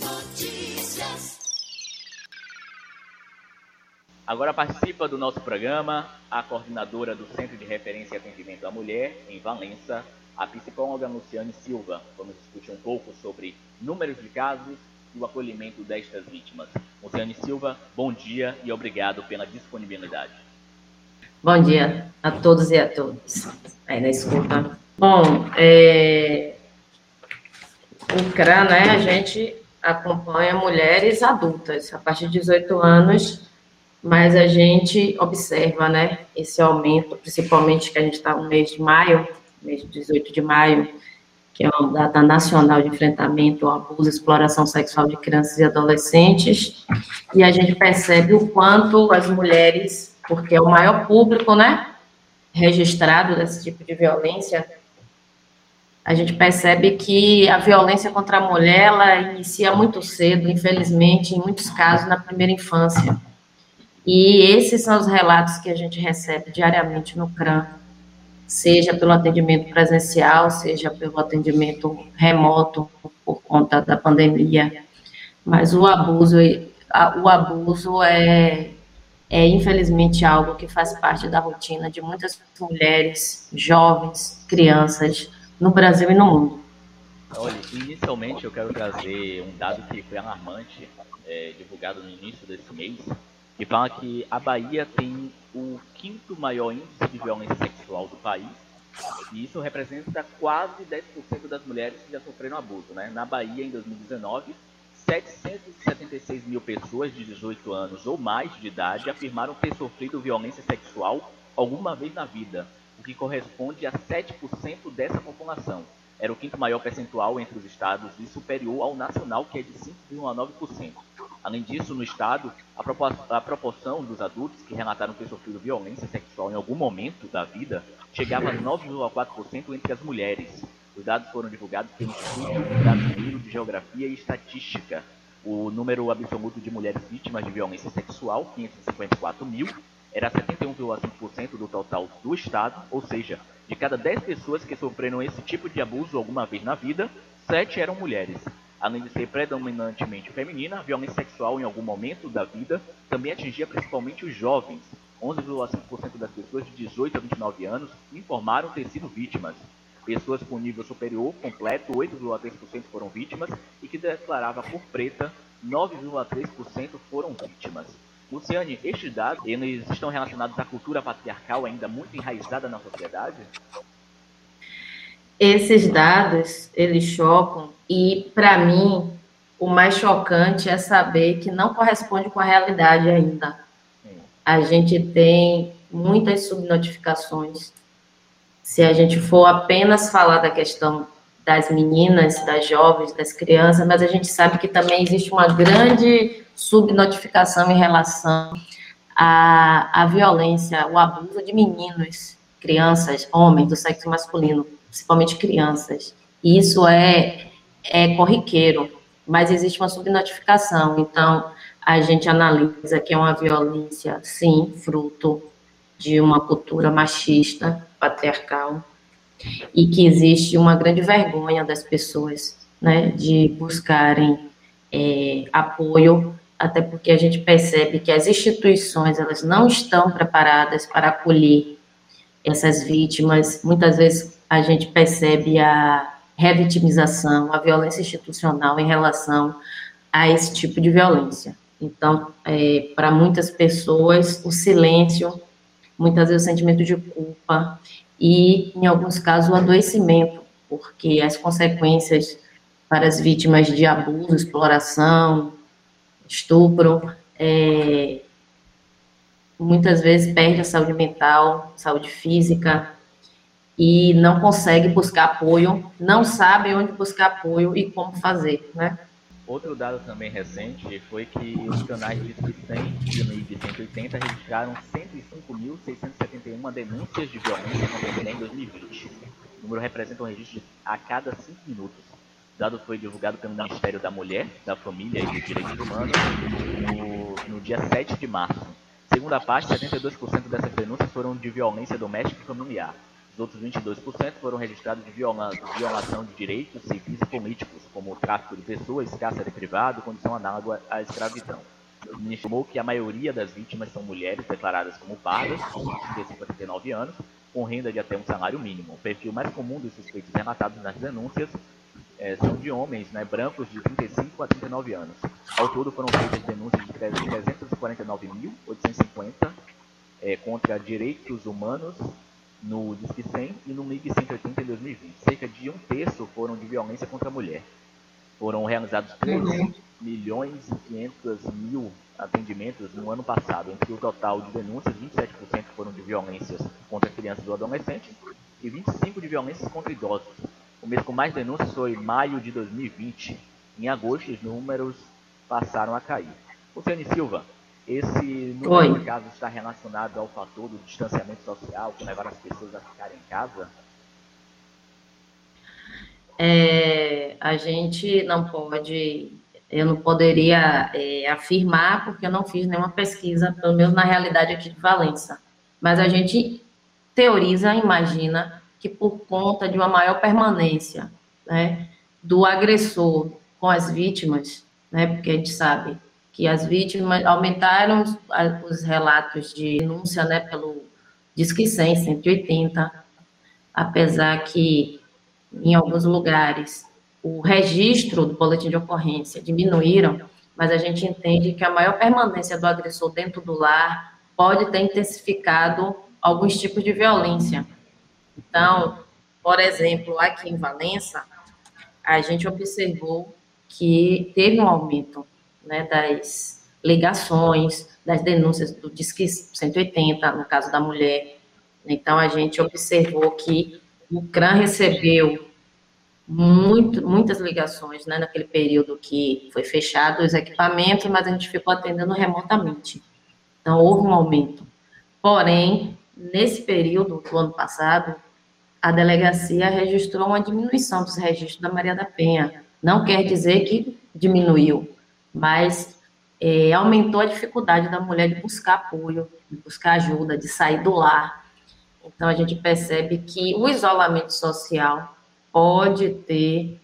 Notícias. Agora participa do nosso programa a coordenadora do Centro de Referência e Atendimento à Mulher, em Valença, a psicóloga Luciane Silva. Vamos discutir um pouco sobre números de casos e o acolhimento destas vítimas. Luciane Silva, bom dia e obrigado pela disponibilidade. Bom dia a todos e a todas aí na escuta. Bom, é... o CRA, né, a gente acompanha mulheres adultas a partir de 18 anos, mas a gente observa, né, esse aumento, principalmente que a gente está no mês de maio, mês de 18 de maio, que é uma data nacional de enfrentamento ao abuso e exploração sexual de crianças e adolescentes, e a gente percebe o quanto as mulheres, porque é o maior público, né, registrado desse tipo de violência, a gente percebe que a violência contra a mulher, ela inicia muito cedo, infelizmente, em muitos casos, na primeira infância. E esses são os relatos que a gente recebe diariamente no CRAM, seja pelo atendimento presencial, seja pelo atendimento remoto por conta da pandemia. Mas o abuso, o abuso é, é infelizmente algo que faz parte da rotina de muitas mulheres, jovens, crianças no Brasil e no mundo. Olha, inicialmente eu quero trazer um dado que foi alarmante, é, divulgado no início desse mês, que fala que a Bahia tem o quinto maior índice de violência sexual do país, e isso representa quase 10% das mulheres que já sofreram abuso. Né? Na Bahia, em 2019, 776 mil pessoas de 18 anos ou mais de idade afirmaram ter sofrido violência sexual alguma vez na vida, o que corresponde a 7% dessa população. Era o quinto maior percentual entre os estados e superior ao nacional, que é de 5,9%. Além disso, no estado, a proporção dos adultos que relataram ter sofrido violência sexual em algum momento da vida chegava a 9,4% entre as mulheres. Os dados foram divulgados pelo Instituto Brasileiro de Geografia e Estatística. O número absoluto de mulheres vítimas de violência sexual, 554 mil, era 71,5% do total do estado, ou seja, de cada 10 pessoas que sofreram esse tipo de abuso alguma vez na vida, 7 eram mulheres. Além de ser predominantemente feminina, a violência sexual em algum momento da vida também atingia principalmente os jovens. 11,5% das pessoas de 18 a 29 anos informaram ter sido vítimas. Pessoas com nível superior completo, 8,3% foram vítimas, e que declarava por preta, 9,3% foram vítimas. Luciane, estes dados, eles estão relacionados à cultura patriarcal ainda muito enraizada na sociedade? Esses dados, eles chocam e, para mim, o mais chocante é saber que não corresponde com a realidade ainda. A gente tem muitas subnotificações. Se a gente for apenas falar da questão das meninas, das jovens, das crianças, mas a gente sabe que também existe uma grande subnotificação em relação à, à violência, o abuso de meninos, crianças, homens do sexo masculino, principalmente crianças. Isso é é corriqueiro, mas existe uma subnotificação. Então, a gente analisa que é uma violência, sim, fruto de uma cultura machista, patriarcal, e que existe uma grande vergonha das pessoas, né, de buscarem é, apoio, até porque a gente percebe que as instituições elas não estão preparadas para acolher essas vítimas. Muitas vezes a gente percebe a revitimização, a violência institucional em relação a esse tipo de violência. Então, é, para muitas pessoas, o silêncio, muitas vezes o sentimento de culpa e, em alguns casos, o adoecimento, porque as consequências para as vítimas de abuso, exploração, estupro, é, muitas vezes perde a saúde mental, saúde física, e não consegue buscar apoio, não sabe onde buscar apoio e como fazer, né? Outro dado também recente foi que os canais de 100 e de 180 registraram 105.671 denúncias de violência contra a mulher em 2020. O número representa um registro a cada 5 minutos. O dado foi divulgado pelo Ministério da Mulher, da Família e dos Direitos Humanos no, no dia 7 de março. Segundo a parte, 72% dessas denúncias foram de violência doméstica e familiar. Os outros 22% foram registrados de viola, violação de direitos civis e políticos, como o tráfico de pessoas, cárcere privado, condição análoga à escravidão. Ministro informou que a maioria das vítimas são mulheres declaradas como pardas, de 59 anos, com renda de até um salário mínimo. O perfil mais comum dos suspeitos relatados nas denúncias é, são de homens né, brancos de 35 a 39 anos. Ao todo foram feitas denúncias de 349.850 é, contra direitos humanos no Disque 100 e no MIG 180 em 2020. Cerca de um terço foram de violência contra a mulher. Foram realizados 3 uhum. milhões e 500 mil atendimentos no ano passado. Entre o total de denúncias, 27% foram de violências contra crianças ou adolescentes e 25% de violências contra idosos. O mês com mais denúncias foi maio de 2020. Em agosto, os números passaram a cair. Luciane Silva, esse número Oi. de casos está relacionado ao fator do distanciamento social, que levaram as pessoas a ficarem em casa? É, a gente não pode, eu não poderia é, afirmar, porque eu não fiz nenhuma pesquisa, pelo menos na realidade aqui de Valença. Mas a gente teoriza, imagina, que por conta de uma maior permanência né, do agressor com as vítimas, né, porque a gente sabe que as vítimas aumentaram os, os relatos de denúncia né, pelo Disque 100, 180, apesar que em alguns lugares o registro do boletim de ocorrência diminuíram, mas a gente entende que a maior permanência do agressor dentro do lar pode ter intensificado alguns tipos de violência. Então, por exemplo, aqui em Valença, a gente observou que teve um aumento né, das ligações, das denúncias do Disque 180, no caso da mulher. Então, a gente observou que o CRAN recebeu muito, muitas ligações né, naquele período que foi fechado os equipamentos, mas a gente ficou atendendo remotamente. Então, houve um aumento. Porém, nesse período do ano passado, a delegacia registrou uma diminuição dos registros da Maria da Penha. Não quer dizer que diminuiu, mas é, aumentou a dificuldade da mulher de buscar apoio, de buscar ajuda, de sair do lar. Então, a gente percebe que o isolamento social pode ter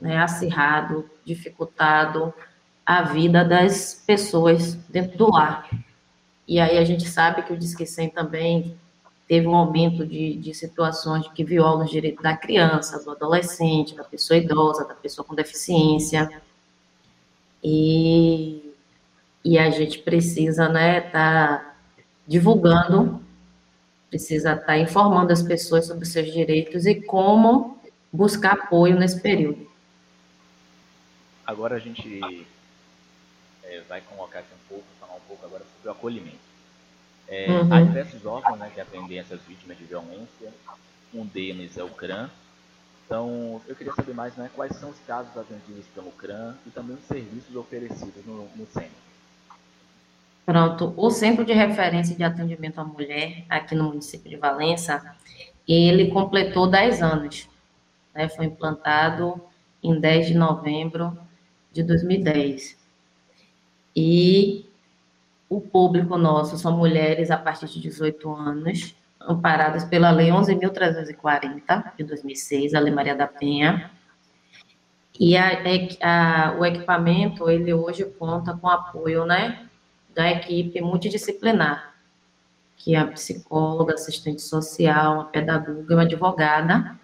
né, acirrado, dificultado a vida das pessoas dentro do lar. E aí a gente sabe que o Disque 100 também teve um aumento de, de situações que violam os direitos da criança, do adolescente, da pessoa idosa, da pessoa com deficiência. E, e a gente precisa, né, tá divulgando, precisa estar tá informando as pessoas sobre os seus direitos e como buscar apoio nesse período. Agora a gente é, vai colocar aqui um pouco, falar um pouco agora sobre o acolhimento. É, uhum. Há diversos órgãos né, que atendem essas vítimas de violência, um deles é o CRAM, então, eu queria saber mais né, quais são os casos atendidos pelo CRAM e também os serviços oferecidos no, no centro. Pronto, o Centro de Referência de Atendimento à Mulher, aqui no município de Valença, ele completou 10 anos. Né, foi implantado em 10 de novembro de 2010. E o público nosso são mulheres a partir de 18 anos, amparadas pela Lei 11.340, de 2006, a Lei Maria da Penha. E a, a, o equipamento, ele hoje conta com apoio, né, da equipe multidisciplinar, que é a psicóloga, assistente social, a pedagoga uma advogada,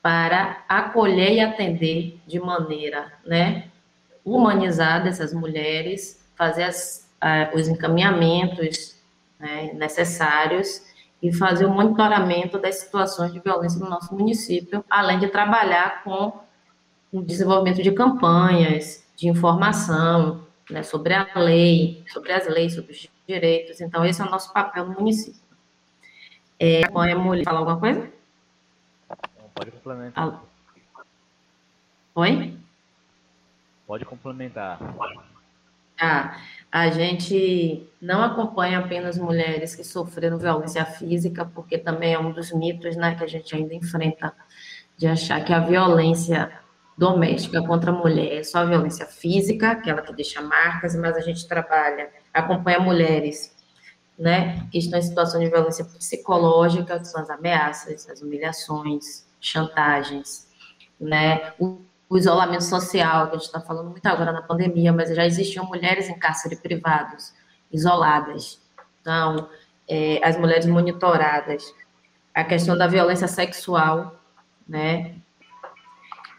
para acolher e atender de maneira, né, humanizada essas mulheres, fazer as, os encaminhamentos né, necessários e fazer o monitoramento das situações de violência no nosso município, além de trabalhar com o desenvolvimento de campanhas de informação né, sobre a lei, sobre as leis, sobre os direitos. Então, esse é o nosso papel no município. É, a mulher falar alguma coisa? Não, pode complementar. Oi? Pode complementar. Ah, a gente não acompanha apenas mulheres que sofreram violência física, porque também é um dos mitos né, que a gente ainda enfrenta, de achar que a violência doméstica contra a mulher é só a violência física, aquela que deixa marcas, mas a gente trabalha, acompanha mulheres né, que estão em situação de violência psicológica, que são as ameaças, as humilhações, chantagens, né, o isolamento social, que a gente está falando muito agora na pandemia, mas já existiam mulheres em cárcere privados, isoladas. Então, é, as mulheres monitoradas, a questão da violência sexual, né,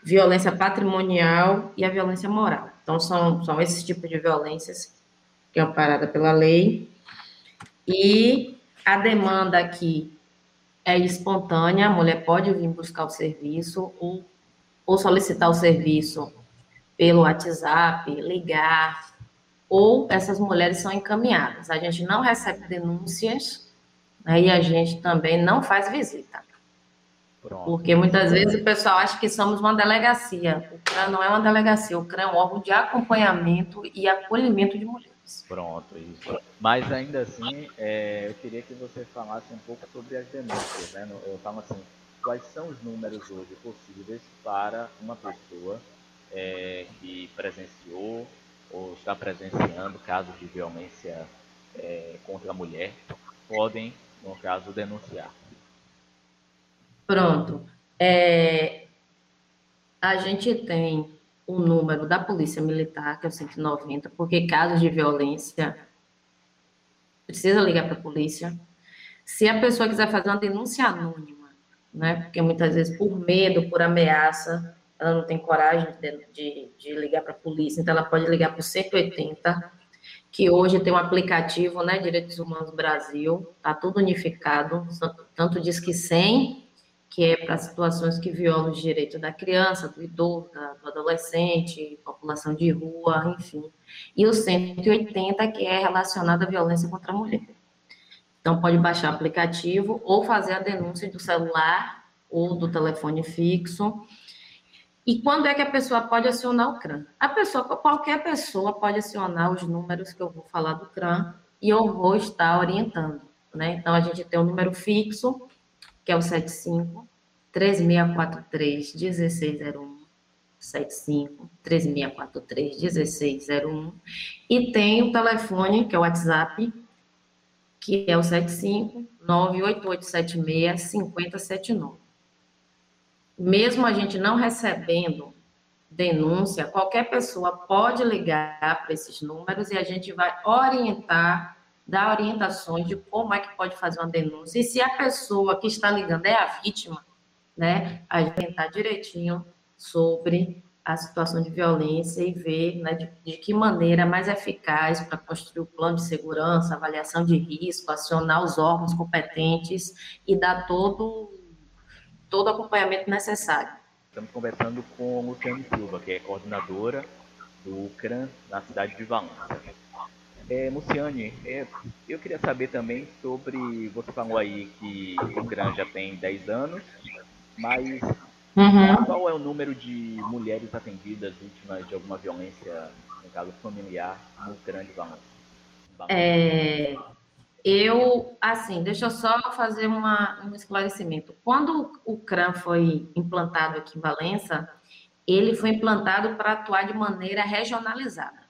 violência patrimonial e a violência moral. Então, são, são esses tipos de violências que é amparada pela lei. E a demanda aqui é espontânea, a mulher pode vir buscar o serviço ou, ou solicitar o serviço pelo WhatsApp, ligar, ou essas mulheres são encaminhadas. A gente não recebe denúncias né, e a gente também não faz visita. Pronto. Porque muitas vezes o pessoal acha que somos uma delegacia. O CRAN não é uma delegacia, o CRAN é um órgão de acompanhamento e acolhimento de mulheres. Pronto, isso. Mas ainda assim, é, eu queria que você falasse um pouco sobre as denúncias. Né? Eu falo assim, quais são os números hoje possíveis para uma pessoa é, que presenciou ou está presenciando casos de violência é, contra a mulher, podem, no caso, denunciar. Pronto. É, a gente tem o número da Polícia Militar, que é o 190, porque casos de violência precisa ligar para a polícia. Se a pessoa quiser fazer uma denúncia anônima, né, porque muitas vezes por medo, por ameaça, ela não tem coragem de, de, de ligar para a polícia, então ela pode ligar para o 180, que hoje tem um aplicativo, né, Direitos Humanos Brasil, tá tudo unificado, tanto diz que 100 que é para situações que violam os direitos da criança, do idoso, do adolescente, população de rua, enfim. E o 180, que é relacionado à violência contra a mulher. Então, pode baixar o aplicativo ou fazer a denúncia do celular ou do telefone fixo. E quando é que a pessoa pode acionar o CRAM? A pessoa, qualquer pessoa pode acionar os números que eu vou falar do CRAM e eu vou estar orientando. Né? Então, a gente tem um número fixo, que é o 75 3643 1601 75 3643 1601 e tem o telefone, que é o WhatsApp, que é o 75 98876 5079. Mesmo a gente não recebendo denúncia, qualquer pessoa pode ligar para esses números e a gente vai orientar dar orientações de como é que pode fazer uma denúncia. E se a pessoa que está ligando é a vítima, né, a gente tentar direitinho sobre a situação de violência e ver né, de, de que maneira é mais eficaz para construir o plano de segurança, avaliação de risco, acionar os órgãos competentes e dar todo, todo acompanhamento necessário. Estamos conversando com Luciane Silva, que é coordenadora do CRAN na cidade de Valência. É, Luciane, é, eu queria saber também sobre. Você falou aí que o CRAN já tem 10 anos, mas uhum. qual é o número de mulheres atendidas vítimas de alguma violência, no caso familiar, no CRAN de Valência? É, eu, assim, deixa eu só fazer uma, um esclarecimento. Quando o CRAN foi implantado aqui em Valença, ele foi implantado para atuar de maneira regionalizada.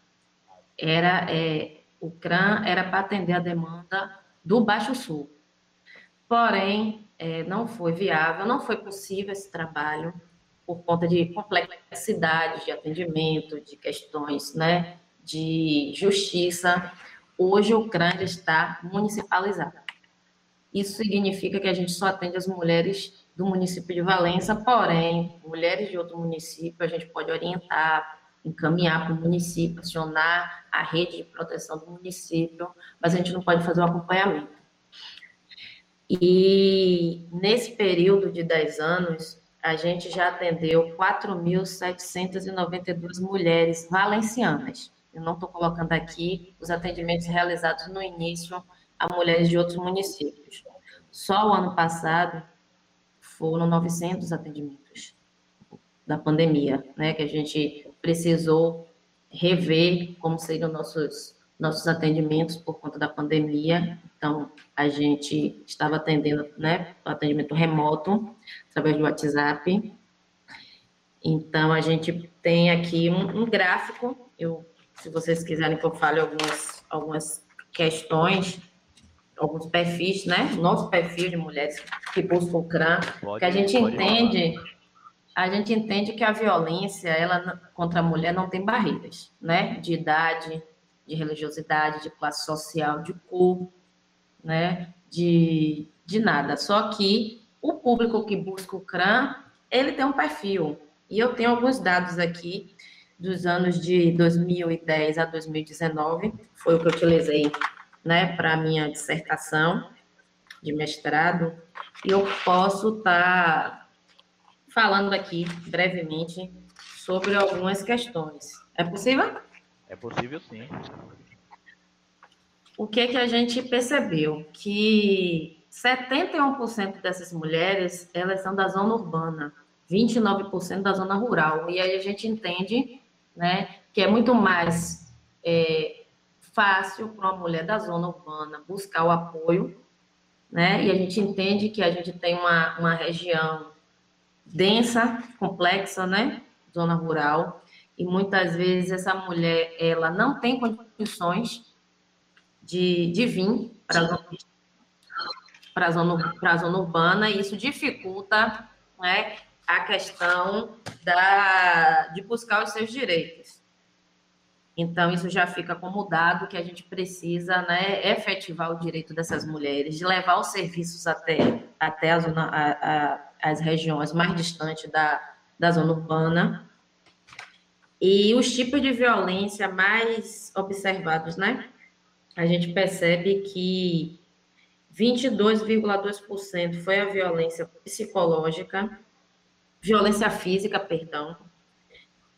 Era é, o CRAN era para atender a demanda do Baixo Sul. Porém, é, não foi viável, não foi possível esse trabalho por conta de complexidade de atendimento, de questões né, de justiça. Hoje o CRAN está municipalizado. Isso significa que a gente só atende as mulheres do município de Valença, porém, mulheres de outro município, a gente pode orientar, encaminhar para o município, acionar a rede de proteção do município, mas a gente não pode fazer o acompanhamento. E nesse período de 10 anos, a gente já atendeu 4.792 mulheres valencianas. Eu não estou colocando aqui os atendimentos realizados no início a mulheres de outros municípios. Só o ano passado foram 900 atendimentos da pandemia, né, que a gente precisou rever como seriam nossos, nossos atendimentos por conta da pandemia. Então, a gente estava atendendo, né, atendimento remoto, através do WhatsApp. Então, a gente tem aqui um, um gráfico, eu, se vocês quiserem que eu fale algumas, algumas questões alguns perfis, né? Nosso perfil de mulheres que buscam o CRAM, pode, que a gente entende, falar. a gente entende que a violência ela contra a mulher não tem barreiras, né? De idade, de religiosidade, de classe social, de cor, né? De, de nada. Só que o público que busca o CRAM, ele tem um perfil. E eu tenho alguns dados aqui dos anos de 2010 a 2019, foi o que eu utilizei né, para minha dissertação de mestrado, e eu posso estar tá falando aqui brevemente sobre algumas questões. É possível? É possível, sim. O que, que a gente percebeu? Que 71% dessas mulheres, elas são da zona urbana, 29% da zona rural. E aí a gente entende né, que é muito mais é, fácil para uma mulher da zona urbana buscar o apoio, né? E a gente entende que a gente tem uma, uma região densa, complexa, né? Zona rural, e muitas vezes essa mulher ela não tem condições de, de vir para a zona, zona, zona urbana, e isso dificulta né, a questão da, de buscar os seus direitos. Então, isso já fica como dado que a gente precisa né, efetivar o direito dessas mulheres, de levar os serviços até, até a zona, a, a, as regiões mais distantes da, da zona urbana. E os tipos de violência mais observados, né? A gente percebe que 22,2% foi a violência psicológica, violência física, perdão,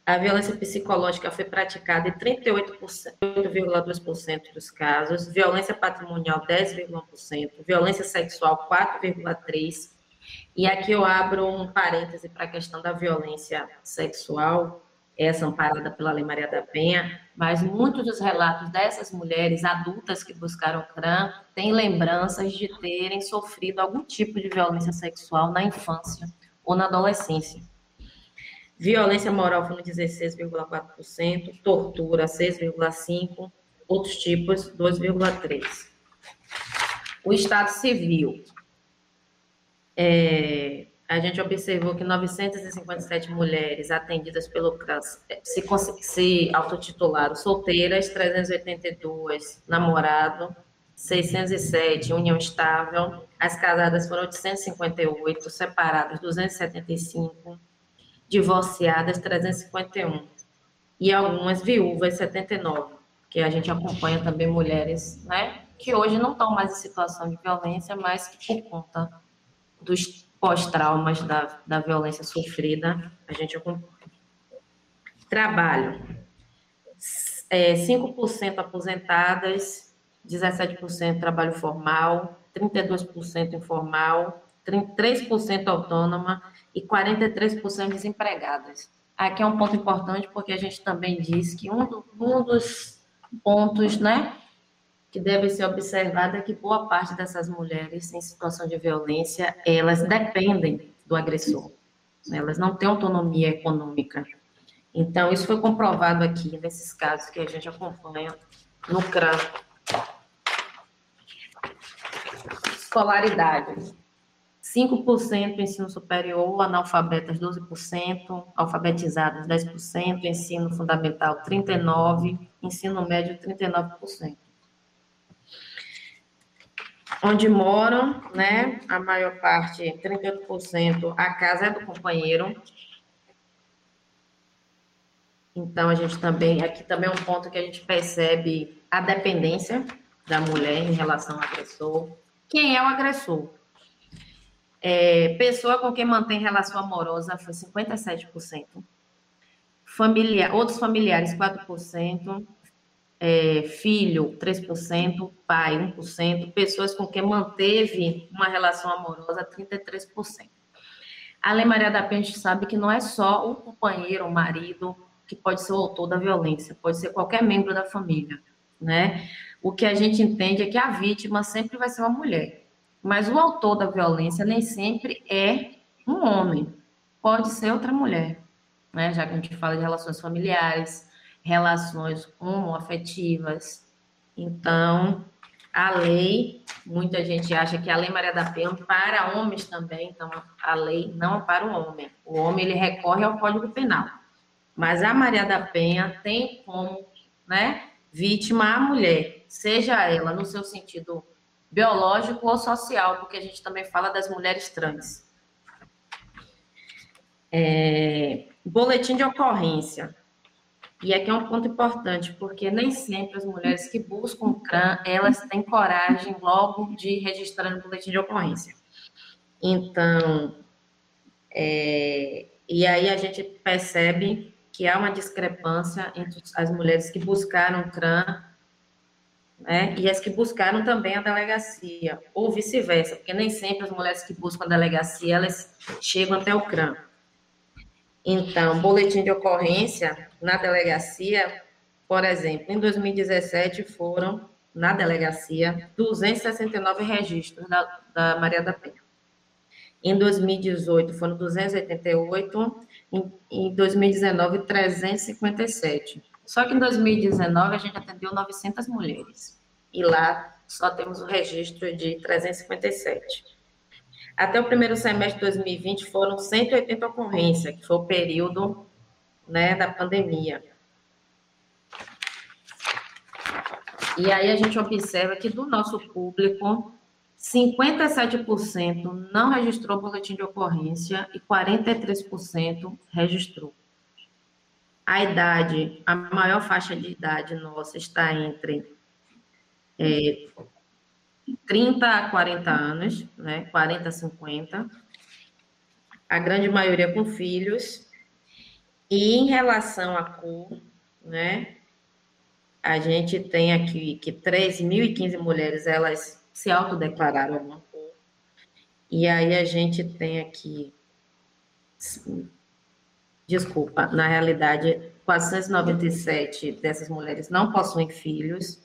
a violência psicológica foi praticada em 38,2% dos casos, violência patrimonial 10,1%, violência sexual 4,3%. E aqui eu abro um parêntese para a questão da violência sexual, essa amparada pela Lei Maria da Penha, mas muitos dos relatos dessas mulheres adultas que buscaram CRAM têm lembranças de terem sofrido algum tipo de violência sexual na infância ou na adolescência. Violência moral foi 16,4%, tortura 6,5%, outros tipos 2,3%. O Estado Civil, é, a gente observou que 957 mulheres atendidas pelo CRAS se, se autotitularam solteiras, 382 namorado, 607 união estável, as casadas foram 858, separadas 275, divorciadas 351 e algumas viúvas 79, que a gente acompanha também mulheres, né, que hoje não estão mais em situação de violência, mas que por conta dos pós-traumas da, da violência sofrida, a gente acompanha. Trabalho. É, 5% aposentadas, 17% trabalho formal, 32% informal, 3% autônoma e 43% desempregadas. Aqui é um ponto importante porque a gente também diz que um, do, um dos pontos, né, que deve ser observado é que boa parte dessas mulheres em situação de violência, elas dependem do agressor. Elas não têm autonomia econômica. Então, isso foi comprovado aqui nesses casos que a gente acompanha no CRAM. Escolaridade. 5% ensino superior, analfabetas 12%, alfabetizadas 10%, ensino fundamental 39%, ensino médio 39%. Onde moram, né, a maior parte, 38%, a casa é do companheiro. Então, a gente também, aqui também é um ponto que a gente percebe a dependência da mulher em relação ao agressor. Quem é o agressor? É, pessoa com quem mantém relação amorosa foi 57%. Familiar, outros familiares, 4%. É, filho, 3%. Pai, 1%. Pessoas com quem manteve uma relação amorosa, 33%. A Lei Maria da Penha, a gente sabe que não é só o companheiro, o marido, que pode ser o autor da violência, pode ser qualquer membro da família, né? O que a gente entende é que a vítima sempre vai ser uma mulher. Mas o autor da violência nem sempre é um homem, pode ser outra mulher, né? Já que a gente fala de relações familiares, relações homoafetivas. Então, A lei, muita gente acha que a Lei Maria da Penha para homens também, então a lei não para o homem. O homem ele recorre ao Código Penal. Mas a Maria da Penha tem como, né, vítima a mulher, seja ela no seu sentido biológico ou social, porque a gente também fala das mulheres trans. É, boletim de ocorrência. E aqui é um ponto importante, porque nem sempre as mulheres que buscam CRAM, elas têm coragem logo de registrar no boletim de ocorrência. Então, é, e aí a gente percebe que há uma discrepância entre as mulheres que buscaram CRAM né, e as que buscaram também a delegacia, ou vice-versa, porque nem sempre as mulheres que buscam a delegacia, elas chegam até o CRAM. Então, boletim de ocorrência na delegacia, por exemplo, em 2017 foram, na delegacia, 269 registros da, da Maria da Penha. Em 2018 foram 288, em, em 2019 357. Só que em 2019 a gente atendeu 900 mulheres. E lá só temos o registro de 357. Até o primeiro semestre de 2020 foram 180 ocorrências, que foi o período né, da pandemia. E aí a gente observa que do nosso público, 57% não registrou boletim de ocorrência e 43% registrou. A idade, a maior faixa de idade nossa está entre é, 30 a 40 anos, né? 40 a 50. A grande maioria com filhos. E em relação à cor, né? A gente tem aqui que 3.015 mulheres, elas se autodeclararam uma cor. E aí a gente tem aqui desculpa, na realidade, 497 dessas mulheres não possuem filhos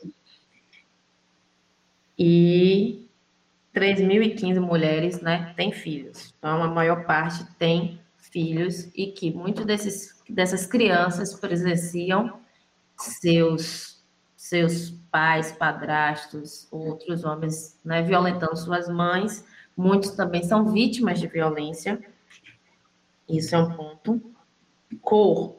e 3.015 mulheres né, têm filhos. Então, a maior parte tem filhos e que muitos desses, dessas crianças presenciam seus, seus pais, padrastos, outros homens né, violentando suas mães. Muitos também são vítimas de violência. Isso é um ponto. Cor.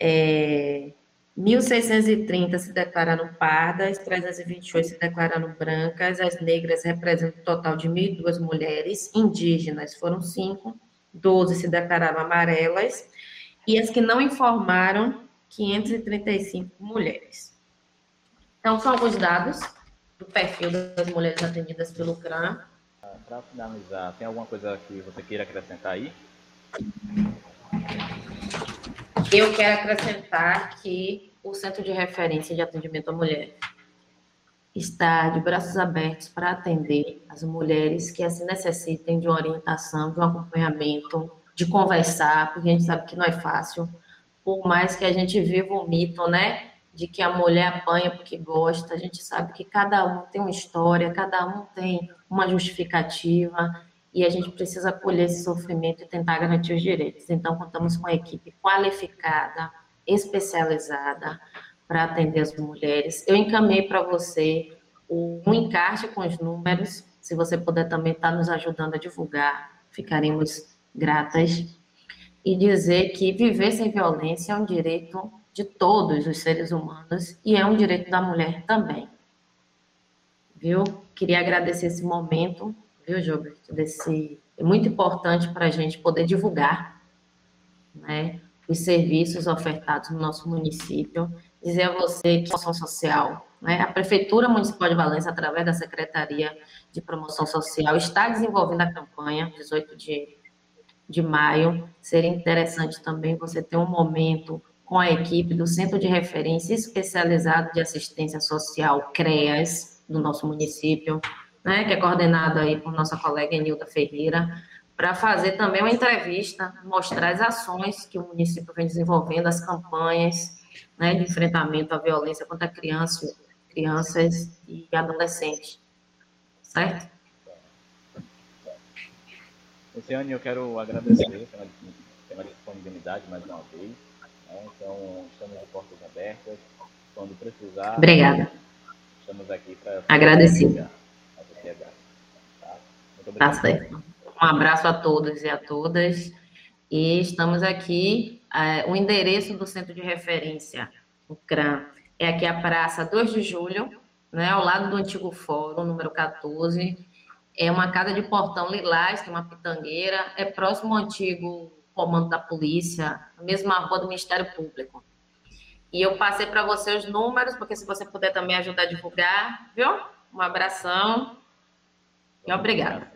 É, 1.630 se declararam pardas, 328 se declararam brancas, as negras representam um total de 1.002 mulheres, indígenas foram 5, 12 se declararam amarelas, e as que não informaram, 535 mulheres. Então, são alguns dados do perfil das mulheres atendidas pelo CRAM. Para finalizar, tem alguma coisa que você queira acrescentar aí? Eu quero acrescentar que o Centro de Referência de Atendimento à Mulher está de braços abertos para atender as mulheres que assim necessitem de uma orientação, de um acompanhamento, de conversar, porque a gente sabe que não é fácil, por mais que a gente viva o mito, né, de que a mulher apanha porque gosta, a gente sabe que cada um tem uma história, cada um tem uma justificativa, e a gente precisa acolher esse sofrimento e tentar garantir os direitos. Então, contamos com a equipe qualificada, especializada para atender as mulheres. Eu encaminhei para você um encarte com os números, se você puder também estar tá nos ajudando a divulgar, ficaremos gratas. E dizer que viver sem violência é um direito de todos os seres humanos e é um direito da mulher também. Viu? Queria agradecer esse momento viu, Gilberto? Desse, é muito importante para a gente poder divulgar né, os serviços ofertados no nosso município. Dizer a você que promoção social, né, a Prefeitura Municipal de Valença, através da Secretaria de Promoção Social, está desenvolvendo a campanha 18 de, de maio. Seria interessante também você ter um momento com a equipe do Centro de Referência Especializado de Assistência Social, CREAS, do nosso município, né, que é coordenado aí por nossa colega Enilda Ferreira, para fazer também uma entrevista, mostrar as ações que o município vem desenvolvendo, as campanhas né, de enfrentamento à violência contra crianças, crianças e adolescentes. Certo? Luciane, eu quero agradecer pela, pela disponibilidade mais uma vez. Né? Então, estamos de portas abertas. Quando precisar, Obrigada. Estamos aqui para agradecer a sociedade. Tá? Muito obrigado. Tá certo. Um abraço a todos e a todas. E estamos aqui, é, o endereço do centro de referência, o CRAM, é aqui a Praça 2 de Julho, né, ao lado do antigo fórum, número 14. É uma casa de portão lilás, tem uma pitangueira, é próximo ao antigo comando da polícia, a mesma rua do Ministério Público. E eu passei para você os números, porque se você puder também ajudar a divulgar, viu? Um abração e obrigada.